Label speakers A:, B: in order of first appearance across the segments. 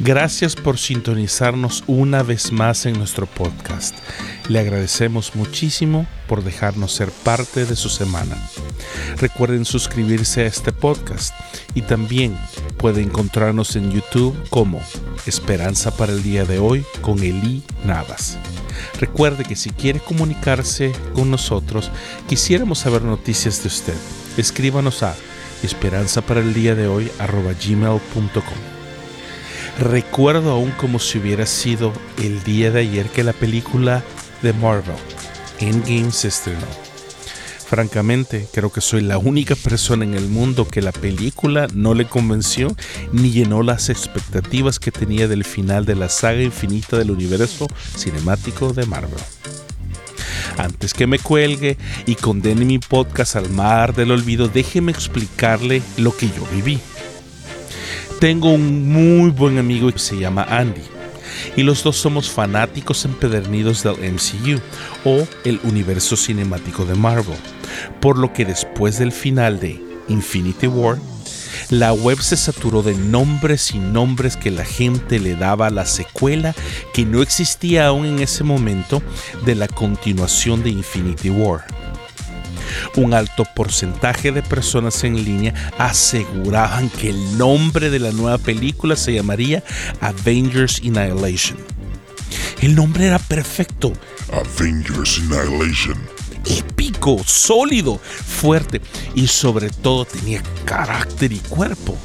A: Gracias por sintonizarnos una vez más en nuestro podcast. Le agradecemos muchísimo por dejarnos ser parte de su semana. Recuerden suscribirse a este podcast y también puede encontrarnos en YouTube como Esperanza para el día de hoy con Eli Navas. Recuerde que si quiere comunicarse con nosotros, quisiéramos saber noticias de usted. Escríbanos a esperanza para el día de hoy gmail.com. Recuerdo aún como si hubiera sido el día de ayer que la película de Marvel, Endgame, se estrenó. Francamente, creo que soy la única persona en el mundo que la película no le convenció ni llenó las expectativas que tenía del final de la saga infinita del universo cinemático de Marvel. Antes que me cuelgue y condene mi podcast al mar del olvido, déjeme explicarle lo que yo viví. Tengo un muy buen amigo que se llama Andy. Y los dos somos fanáticos empedernidos del MCU o el universo cinemático de Marvel. Por lo que después del final de Infinity War, la web se saturó de nombres y nombres que la gente le daba a la secuela que no existía aún en ese momento de la continuación de Infinity War un alto porcentaje de personas en línea aseguraban que el nombre de la nueva película se llamaría Avengers Annihilation. El nombre era perfecto.
B: Avengers Annihilation.
A: Épico, sólido, fuerte y sobre todo tenía carácter y cuerpo.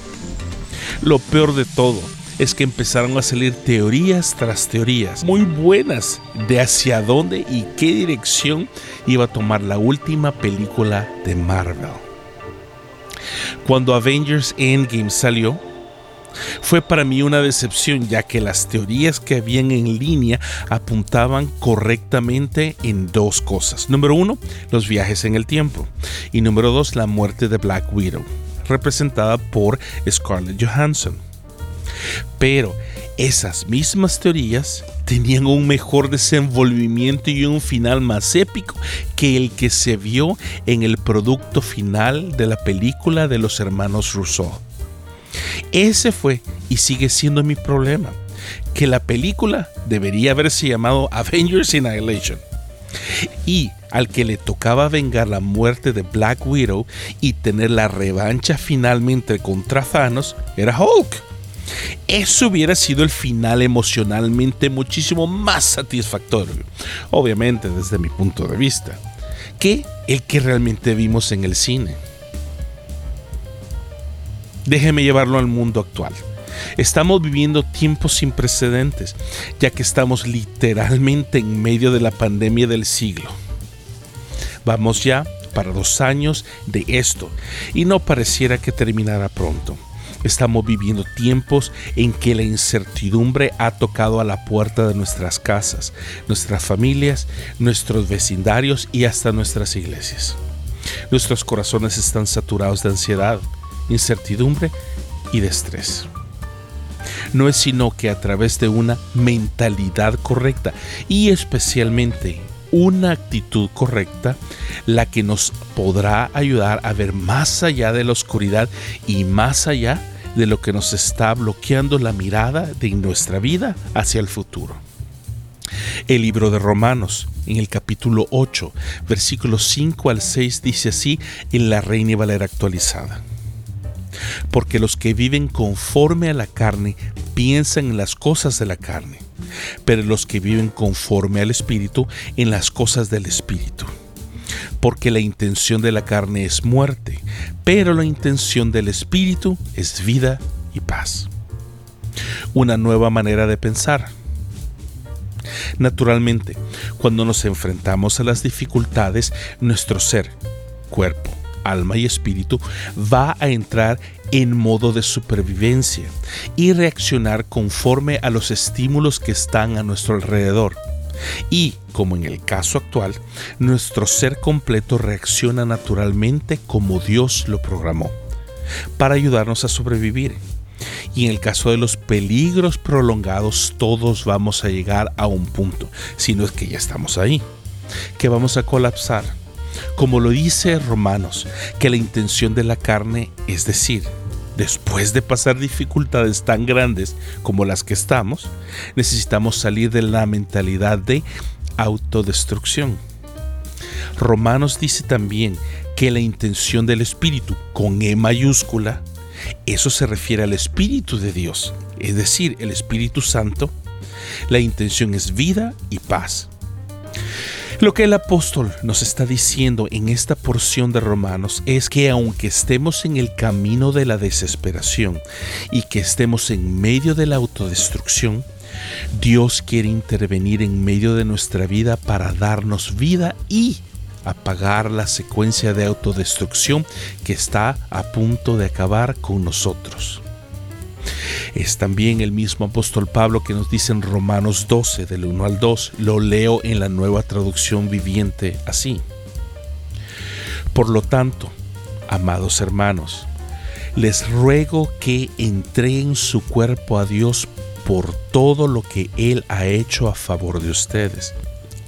A: Lo peor de todo es que empezaron a salir teorías tras teorías muy buenas de hacia dónde y qué dirección iba a tomar la última película de Marvel. Cuando Avengers Endgame salió, fue para mí una decepción ya que las teorías que habían en línea apuntaban correctamente en dos cosas. Número uno, los viajes en el tiempo. Y número dos, la muerte de Black Widow, representada por Scarlett Johansson. Pero esas mismas teorías tenían un mejor desenvolvimiento y un final más épico que el que se vio en el producto final de la película de los hermanos Rousseau. Ese fue y sigue siendo mi problema, que la película debería haberse llamado Avengers Annihilation. Y al que le tocaba vengar la muerte de Black Widow y tener la revancha finalmente contra Thanos era Hulk. Eso hubiera sido el final emocionalmente muchísimo más satisfactorio, obviamente desde mi punto de vista, que el que realmente vimos en el cine. Déjeme llevarlo al mundo actual. Estamos viviendo tiempos sin precedentes, ya que estamos literalmente en medio de la pandemia del siglo. Vamos ya para dos años de esto y no pareciera que terminara pronto. Estamos viviendo tiempos en que la incertidumbre ha tocado a la puerta de nuestras casas, nuestras familias, nuestros vecindarios y hasta nuestras iglesias. Nuestros corazones están saturados de ansiedad, incertidumbre y de estrés. No es sino que a través de una mentalidad correcta y especialmente una actitud correcta la que nos podrá ayudar a ver más allá de la oscuridad y más allá de lo que nos está bloqueando la mirada de nuestra vida hacia el futuro. El libro de Romanos, en el capítulo 8, versículos 5 al 6, dice así en la Reina y Valera actualizada. Porque los que viven conforme a la carne piensan en las cosas de la carne, pero los que viven conforme al Espíritu en las cosas del Espíritu porque la intención de la carne es muerte, pero la intención del espíritu es vida y paz. Una nueva manera de pensar. Naturalmente, cuando nos enfrentamos a las dificultades, nuestro ser, cuerpo, alma y espíritu va a entrar en modo de supervivencia y reaccionar conforme a los estímulos que están a nuestro alrededor. Y, como en el caso actual, nuestro ser completo reacciona naturalmente como Dios lo programó, para ayudarnos a sobrevivir. Y en el caso de los peligros prolongados, todos vamos a llegar a un punto, si no es que ya estamos ahí, que vamos a colapsar. Como lo dice Romanos, que la intención de la carne, es decir, después de pasar dificultades tan grandes como las que estamos, necesitamos salir de la mentalidad de autodestrucción. Romanos dice también que la intención del Espíritu, con E mayúscula, eso se refiere al Espíritu de Dios, es decir, el Espíritu Santo. La intención es vida y paz. Lo que el apóstol nos está diciendo en esta porción de Romanos es que aunque estemos en el camino de la desesperación y que estemos en medio de la autodestrucción, Dios quiere intervenir en medio de nuestra vida para darnos vida y apagar la secuencia de autodestrucción que está a punto de acabar con nosotros. Es también el mismo apóstol Pablo que nos dice en Romanos 12, del 1 al 2, lo leo en la nueva traducción viviente así. Por lo tanto, amados hermanos, les ruego que entreguen su cuerpo a Dios por todo lo que Él ha hecho a favor de ustedes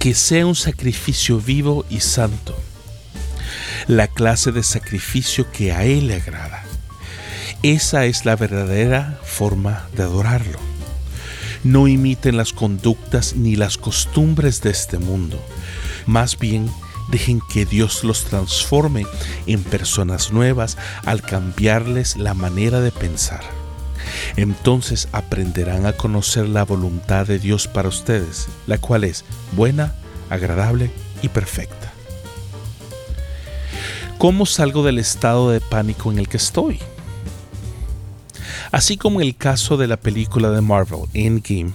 A: que sea un sacrificio vivo y santo, la clase de sacrificio que a Él le agrada. Esa es la verdadera forma de adorarlo. No imiten las conductas ni las costumbres de este mundo. Más bien, dejen que Dios los transforme en personas nuevas al cambiarles la manera de pensar. Entonces aprenderán a conocer la voluntad de Dios para ustedes, la cual es buena, agradable y perfecta. ¿Cómo salgo del estado de pánico en el que estoy? Así como el caso de la película de Marvel, Endgame,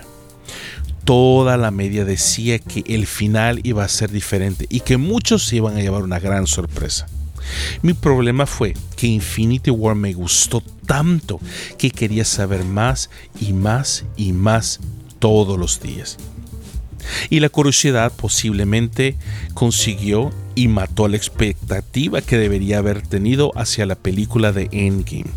A: toda la media decía que el final iba a ser diferente y que muchos se iban a llevar una gran sorpresa. Mi problema fue que Infinity War me gustó tanto que quería saber más y más y más todos los días. Y la curiosidad posiblemente consiguió y mató la expectativa que debería haber tenido hacia la película de Endgame.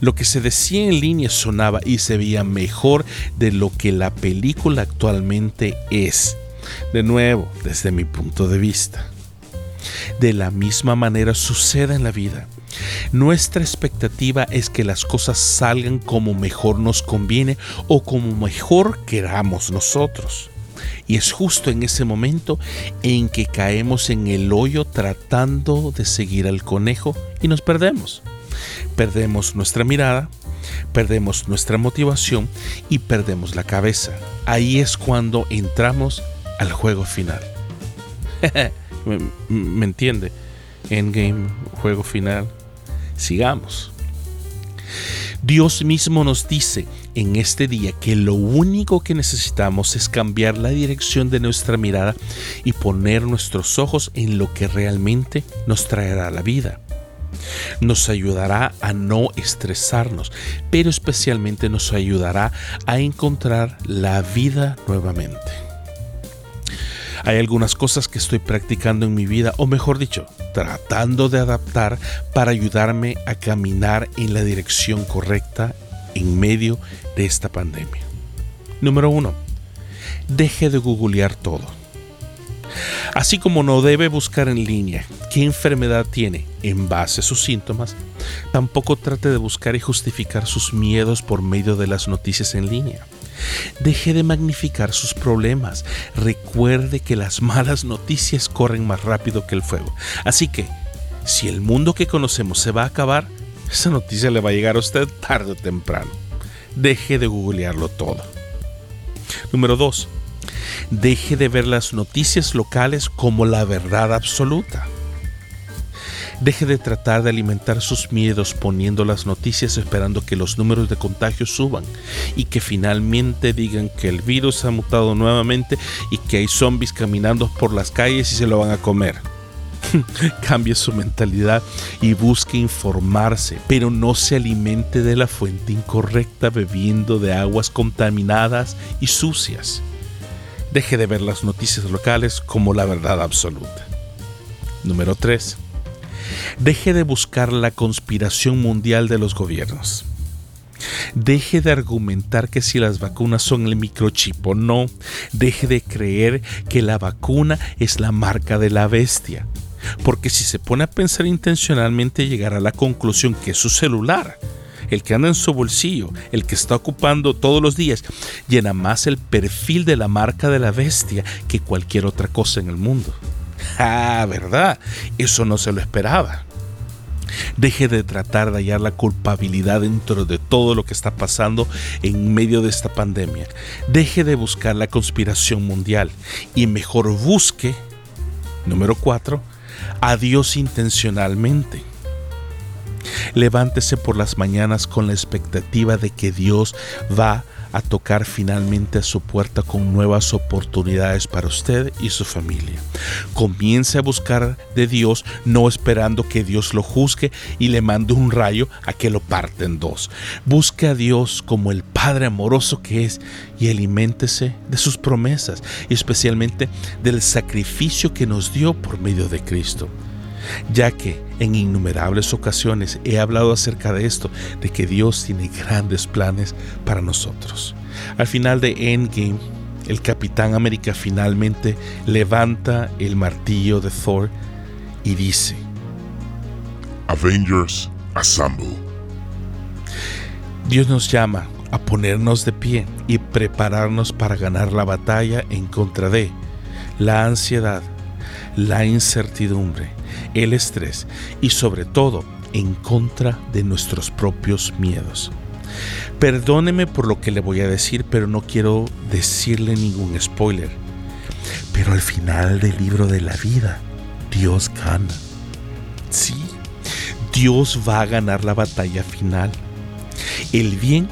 A: Lo que se decía en línea sonaba y se veía mejor de lo que la película actualmente es. De nuevo, desde mi punto de vista. De la misma manera sucede en la vida. Nuestra expectativa es que las cosas salgan como mejor nos conviene o como mejor queramos nosotros. Y es justo en ese momento en que caemos en el hoyo tratando de seguir al conejo y nos perdemos. Perdemos nuestra mirada, perdemos nuestra motivación y perdemos la cabeza. Ahí es cuando entramos al juego final. ¿Me entiende? Endgame, juego final. Sigamos. Dios mismo nos dice en este día que lo único que necesitamos es cambiar la dirección de nuestra mirada y poner nuestros ojos en lo que realmente nos traerá la vida. Nos ayudará a no estresarnos, pero especialmente nos ayudará a encontrar la vida nuevamente. Hay algunas cosas que estoy practicando en mi vida, o mejor dicho, tratando de adaptar para ayudarme a caminar en la dirección correcta en medio de esta pandemia. Número uno, deje de googlear todo. Así como no debe buscar en línea qué enfermedad tiene en base a sus síntomas, tampoco trate de buscar y justificar sus miedos por medio de las noticias en línea. Deje de magnificar sus problemas. Recuerde que las malas noticias corren más rápido que el fuego. Así que, si el mundo que conocemos se va a acabar, esa noticia le va a llegar a usted tarde o temprano. Deje de googlearlo todo. Número 2. Deje de ver las noticias locales como la verdad absoluta. Deje de tratar de alimentar sus miedos poniendo las noticias esperando que los números de contagio suban y que finalmente digan que el virus ha mutado nuevamente y que hay zombies caminando por las calles y se lo van a comer. Cambie su mentalidad y busque informarse, pero no se alimente de la fuente incorrecta bebiendo de aguas contaminadas y sucias. Deje de ver las noticias locales como la verdad absoluta. Número 3 Deje de buscar la conspiración mundial de los gobiernos. Deje de argumentar que si las vacunas son el microchip o no. Deje de creer que la vacuna es la marca de la bestia. Porque si se pone a pensar intencionalmente llegará a la conclusión que su celular. El que anda en su bolsillo, el que está ocupando todos los días, llena más el perfil de la marca de la bestia que cualquier otra cosa en el mundo. Ah, ¿verdad? Eso no se lo esperaba. Deje de tratar de hallar la culpabilidad dentro de todo lo que está pasando en medio de esta pandemia. Deje de buscar la conspiración mundial y mejor busque, número cuatro, a Dios intencionalmente. Levántese por las mañanas con la expectativa de que Dios va a tocar finalmente a su puerta con nuevas oportunidades para usted y su familia. Comience a buscar de Dios no esperando que Dios lo juzgue y le mande un rayo a que lo parte en dos. Busque a Dios como el Padre amoroso que es y aliméntese de sus promesas y especialmente del sacrificio que nos dio por medio de Cristo ya que en innumerables ocasiones he hablado acerca de esto, de que Dios tiene grandes planes para nosotros. Al final de Endgame, el Capitán América finalmente levanta el martillo de Thor y dice,
B: Avengers Assemble.
A: Dios nos llama a ponernos de pie y prepararnos para ganar la batalla en contra de la ansiedad, la incertidumbre, el estrés y sobre todo en contra de nuestros propios miedos. Perdóneme por lo que le voy a decir, pero no quiero decirle ningún spoiler. Pero al final del libro de la vida, Dios gana. Sí, Dios va a ganar la batalla final. El bien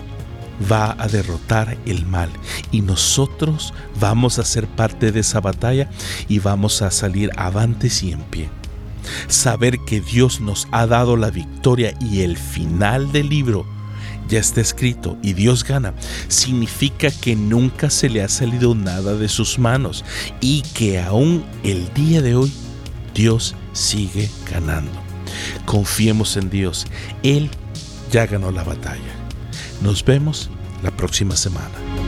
A: va a derrotar el mal y nosotros vamos a ser parte de esa batalla y vamos a salir avantes y en pie. Saber que Dios nos ha dado la victoria y el final del libro ya está escrito y Dios gana, significa que nunca se le ha salido nada de sus manos y que aún el día de hoy Dios sigue ganando. Confiemos en Dios, Él ya ganó la batalla. Nos vemos la próxima semana.